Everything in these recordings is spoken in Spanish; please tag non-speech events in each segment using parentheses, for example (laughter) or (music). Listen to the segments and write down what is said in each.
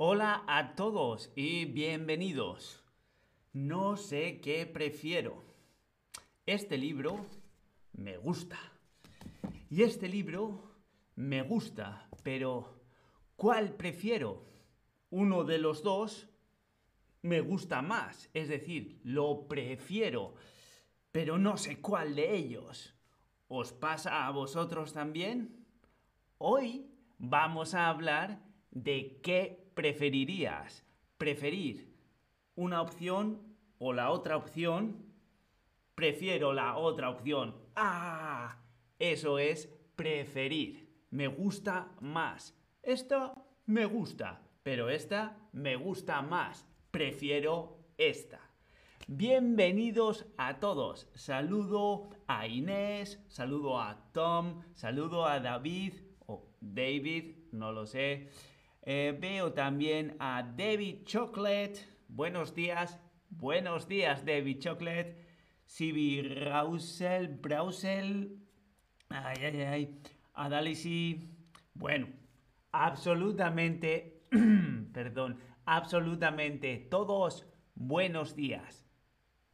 Hola a todos y bienvenidos. No sé qué prefiero. Este libro me gusta. Y este libro me gusta, pero ¿cuál prefiero? Uno de los dos me gusta más, es decir, lo prefiero, pero no sé cuál de ellos. ¿Os pasa a vosotros también? Hoy vamos a hablar de qué preferirías. Preferir una opción o la otra opción. Prefiero la otra opción. ¡Ah! Eso es preferir. Me gusta más. Esta me gusta, pero esta me gusta más. Prefiero esta. Bienvenidos a todos. Saludo a Inés, saludo a Tom, saludo a David o David, no lo sé. Eh, veo también a David Chocolate. Buenos días. Buenos días, David Chocolate. Sibi Rausel, Brausel. Ay, ay, ay. Adalisi. Bueno, absolutamente, (clears throat) perdón, absolutamente todos buenos días.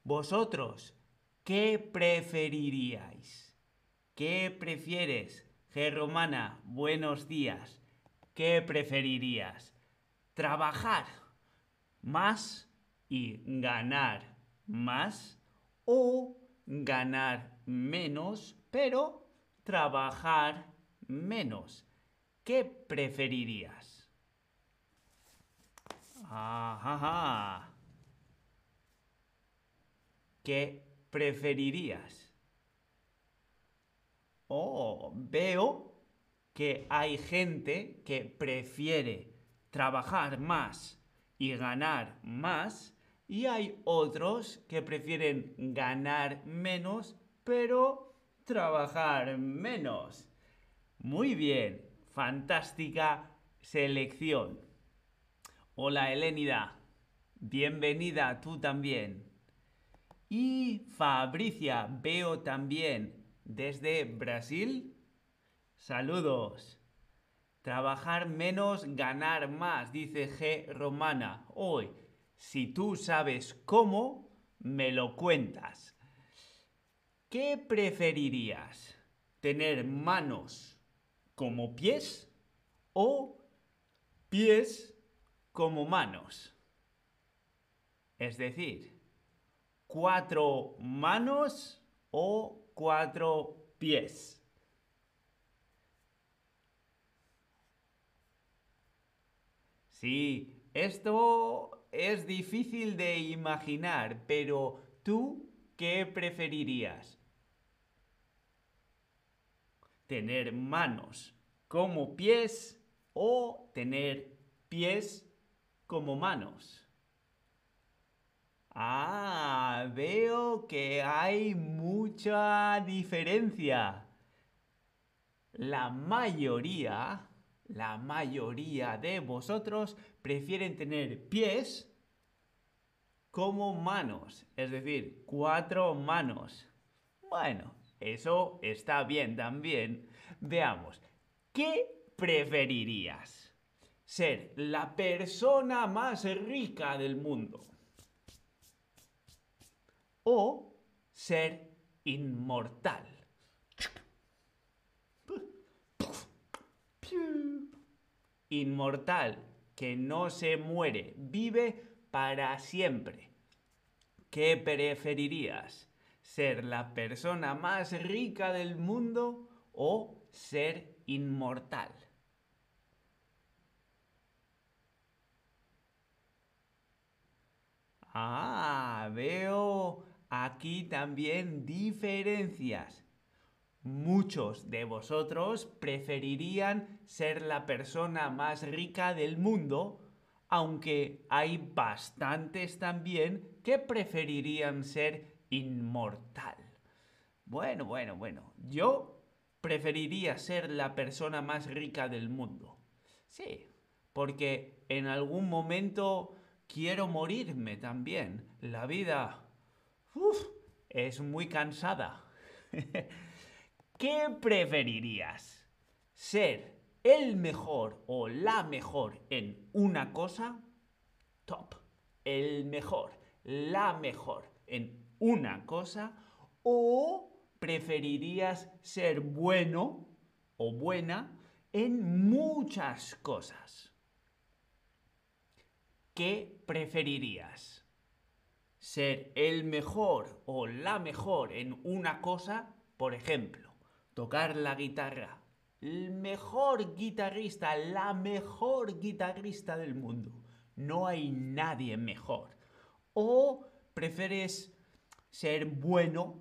Vosotros, ¿qué preferiríais? ¿Qué prefieres? G. Buenos días. ¿Qué preferirías? ¿Trabajar más y ganar más? ¿O ganar menos, pero trabajar menos? ¿Qué preferirías? Ajá. ¿Qué preferirías? Oh, veo que hay gente que prefiere trabajar más y ganar más y hay otros que prefieren ganar menos pero trabajar menos. Muy bien, fantástica selección. Hola Elénida, bienvenida tú también. Y Fabricia, veo también desde Brasil. Saludos. Trabajar menos, ganar más, dice G. Romana. Hoy, si tú sabes cómo, me lo cuentas. ¿Qué preferirías? ¿Tener manos como pies o pies como manos? Es decir, cuatro manos o cuatro pies. Sí, esto es difícil de imaginar, pero ¿tú qué preferirías? ¿Tener manos como pies o tener pies como manos? Ah, veo que hay mucha diferencia. La mayoría, la mayoría de vosotros prefieren tener pies como manos, es decir, cuatro manos. Bueno, eso está bien también. Veamos, ¿qué preferirías? ¿Ser la persona más rica del mundo? o ser inmortal. Inmortal, que no se muere, vive para siempre. ¿Qué preferirías? ¿Ser la persona más rica del mundo o ser inmortal? Ah, veo aquí también diferencias. Muchos de vosotros preferirían ser la persona más rica del mundo, aunque hay bastantes también que preferirían ser inmortal. Bueno, bueno, bueno, yo preferiría ser la persona más rica del mundo. Sí, porque en algún momento quiero morirme también. La vida Uf, es muy cansada. (laughs) ¿Qué preferirías? ¿Ser el mejor o la mejor en una cosa, top. El mejor, la mejor en una cosa o preferirías ser bueno o buena en muchas cosas. ¿Qué preferirías? ¿Ser el mejor o la mejor en una cosa? Por ejemplo, tocar la guitarra. El mejor guitarrista, la mejor guitarrista del mundo. No hay nadie mejor. ¿O prefieres ser bueno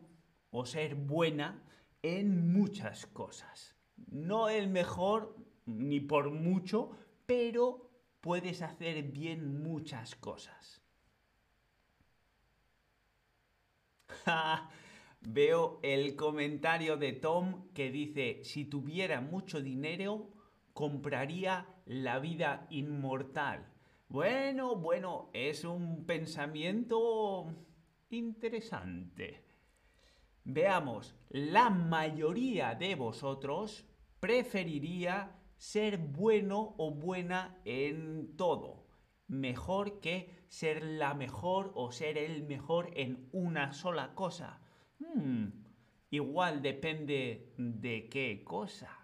o ser buena en muchas cosas? No el mejor ni por mucho, pero puedes hacer bien muchas cosas. (laughs) Veo el comentario de Tom que dice, si tuviera mucho dinero, compraría la vida inmortal. Bueno, bueno, es un pensamiento interesante. Veamos, la mayoría de vosotros preferiría ser bueno o buena en todo. Mejor que ser la mejor o ser el mejor en una sola cosa. Hmm, igual depende de qué cosa.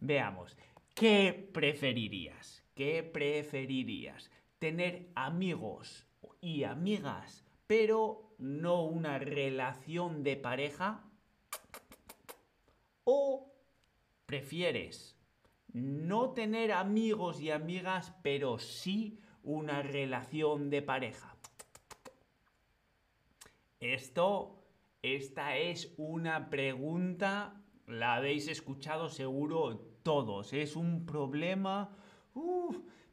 Veamos, ¿qué preferirías? ¿Qué preferirías? ¿Tener amigos y amigas, pero no una relación de pareja? ¿O prefieres no tener amigos y amigas, pero sí una relación de pareja. Esto, esta es una pregunta, la habéis escuchado seguro todos, es un problema,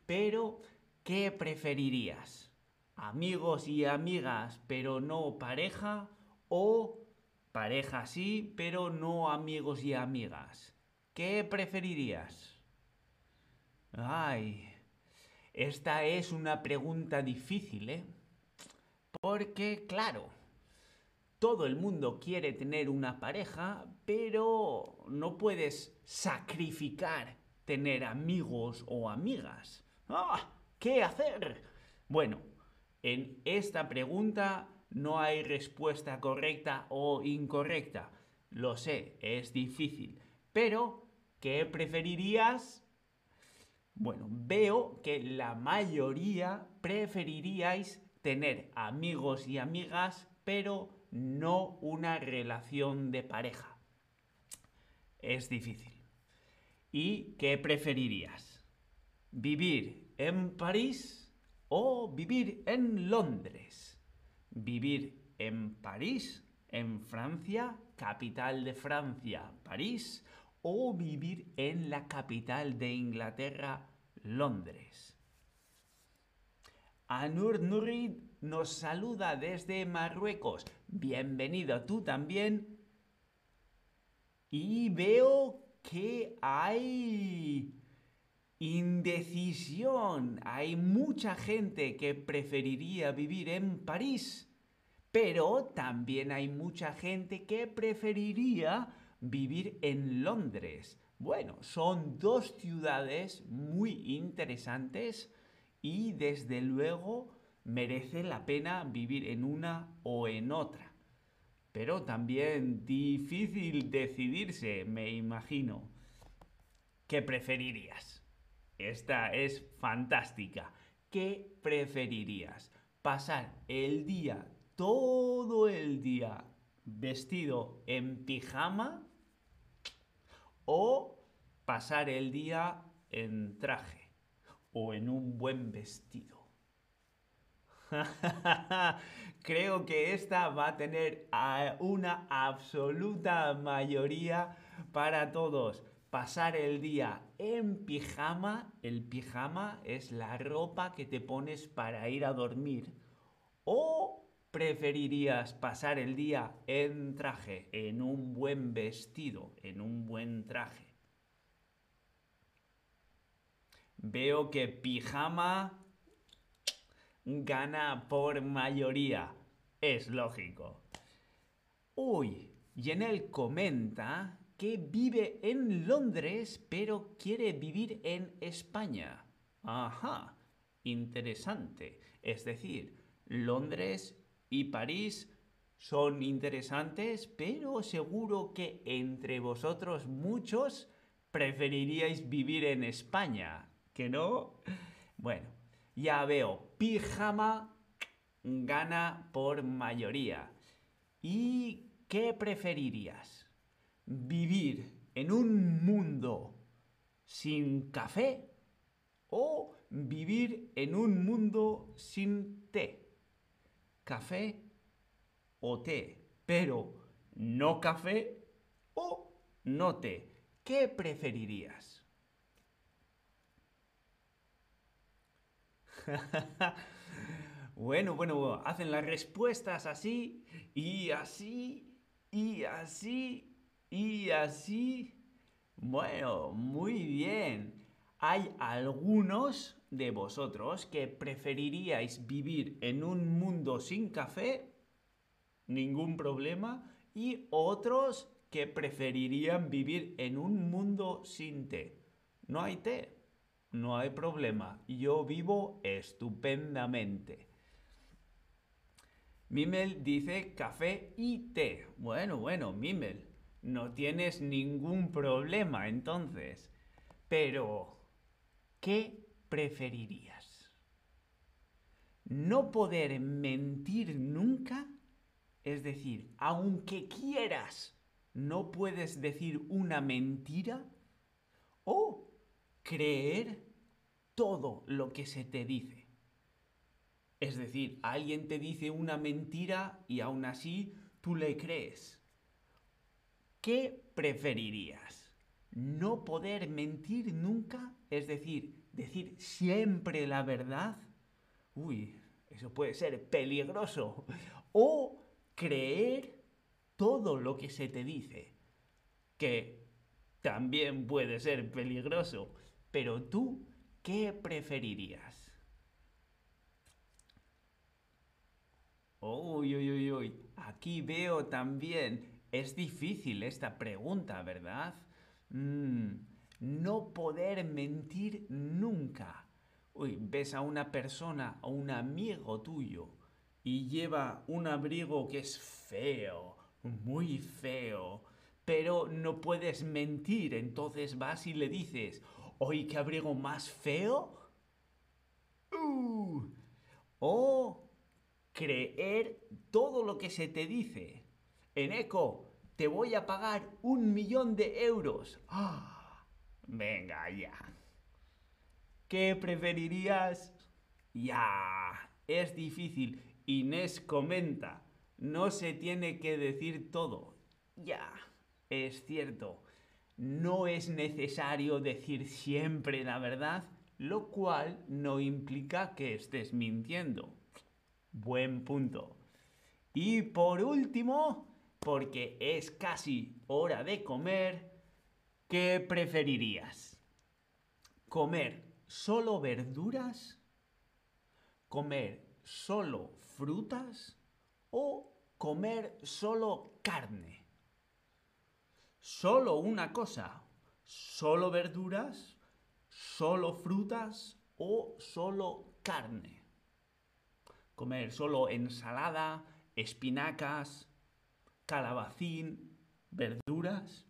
pero ¿qué preferirías? ¿Amigos y amigas, pero no pareja? ¿O pareja sí, pero no amigos y amigas? ¿Qué preferirías? Ay, esta es una pregunta difícil, ¿eh? Porque, claro, todo el mundo quiere tener una pareja, pero no puedes sacrificar tener amigos o amigas. ¡Ah! ¿Qué hacer? Bueno, en esta pregunta no hay respuesta correcta o incorrecta. Lo sé, es difícil. Pero, ¿qué preferirías? Bueno, veo que la mayoría preferiríais tener amigos y amigas, pero no una relación de pareja. Es difícil. ¿Y qué preferirías? ¿Vivir en París o vivir en Londres? ¿Vivir en París, en Francia, capital de Francia, París? ¿O vivir en la capital de Inglaterra, Londres. Anur Nurid nos saluda desde Marruecos. Bienvenido tú también. Y veo que hay indecisión. Hay mucha gente que preferiría vivir en París. Pero también hay mucha gente que preferiría vivir en Londres. Bueno, son dos ciudades muy interesantes y desde luego merece la pena vivir en una o en otra. Pero también difícil decidirse, me imagino. ¿Qué preferirías? Esta es fantástica. ¿Qué preferirías? ¿Pasar el día, todo el día, vestido en pijama o pasar el día en traje o en un buen vestido. (laughs) Creo que esta va a tener una absoluta mayoría para todos. Pasar el día en pijama, el pijama es la ropa que te pones para ir a dormir. O preferirías pasar el día en traje, en un buen vestido, en un buen traje. Veo que pijama gana por mayoría. Es lógico. Uy, Yenel comenta que vive en Londres pero quiere vivir en España. Ajá, interesante. Es decir, Londres y París son interesantes, pero seguro que entre vosotros muchos preferiríais vivir en España, ¿que no? Bueno, ya veo, pijama gana por mayoría. ¿Y qué preferirías? ¿Vivir en un mundo sin café o vivir en un mundo sin té? ¿Café o té, pero no café o no té. ¿Qué preferirías? (laughs) bueno, bueno, hacen las respuestas así y así y así y así. Bueno, muy bien. Hay algunos de vosotros que preferiríais vivir en un mundo sin café ningún problema, y otros que preferirían vivir en un mundo sin té. No hay té, no hay problema, yo vivo estupendamente. Mimel dice café y té. Bueno, bueno, Mimel, no tienes ningún problema entonces. Pero, ¿qué preferirías? ¿No poder mentir nunca? Es decir, aunque quieras, no puedes decir una mentira o creer todo lo que se te dice. Es decir, alguien te dice una mentira y aún así tú le crees. ¿Qué preferirías? ¿No poder mentir nunca? Es decir, decir siempre la verdad. Uy, eso puede ser peligroso. O creer todo lo que se te dice, que también puede ser peligroso, pero tú, ¿qué preferirías? Uy, uy, uy, uy, aquí veo también, es difícil esta pregunta, ¿verdad? Mm, no poder mentir nunca. Uy, ves a una persona, a un amigo tuyo, y lleva un abrigo que es feo, muy feo, pero no puedes mentir, entonces vas y le dices, ¡Oye, qué abrigo más feo! Uh, o creer todo lo que se te dice. En eco, te voy a pagar un millón de euros. ¡Ah! Venga ya. ¿Qué preferirías? Ya, es difícil. Inés comenta, no se tiene que decir todo. Ya, es cierto, no es necesario decir siempre la verdad, lo cual no implica que estés mintiendo. Buen punto. Y por último, porque es casi hora de comer, ¿qué preferirías? ¿Comer solo verduras? ¿Comer solo frutas o comer solo carne? Solo una cosa, solo verduras, solo frutas o solo carne. Comer solo ensalada, espinacas, calabacín, verduras.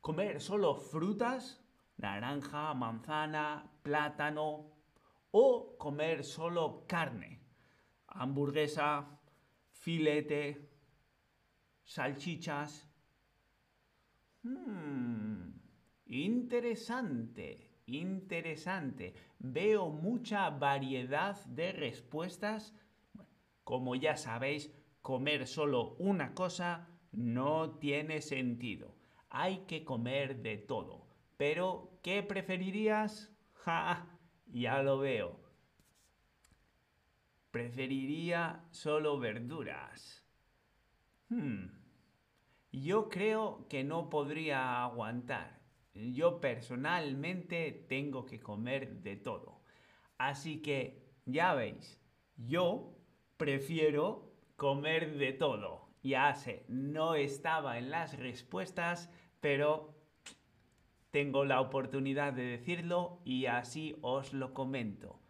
Comer solo frutas, naranja, manzana, plátano. O comer solo carne, hamburguesa, filete, salchichas. Hmm, interesante, interesante. Veo mucha variedad de respuestas. Como ya sabéis, comer solo una cosa no tiene sentido. Hay que comer de todo. Pero, ¿qué preferirías? (laughs) Ja, ya lo veo Preferiría solo verduras. Hmm. Yo creo que no podría aguantar. Yo personalmente tengo que comer de todo. Así que, ya veis, yo prefiero comer de todo. Ya sé, no estaba en las respuestas, pero tengo la oportunidad de decirlo y así os lo comento.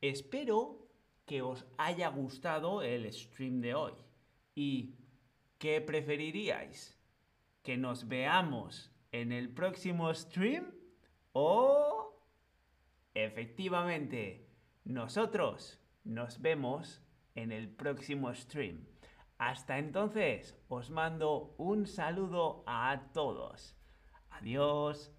Espero que os haya gustado el stream de hoy. ¿Y qué preferiríais? ¿Que nos veamos en el próximo stream? ¿O efectivamente nosotros nos vemos en el próximo stream? Hasta entonces, os mando un saludo a todos. Adiós.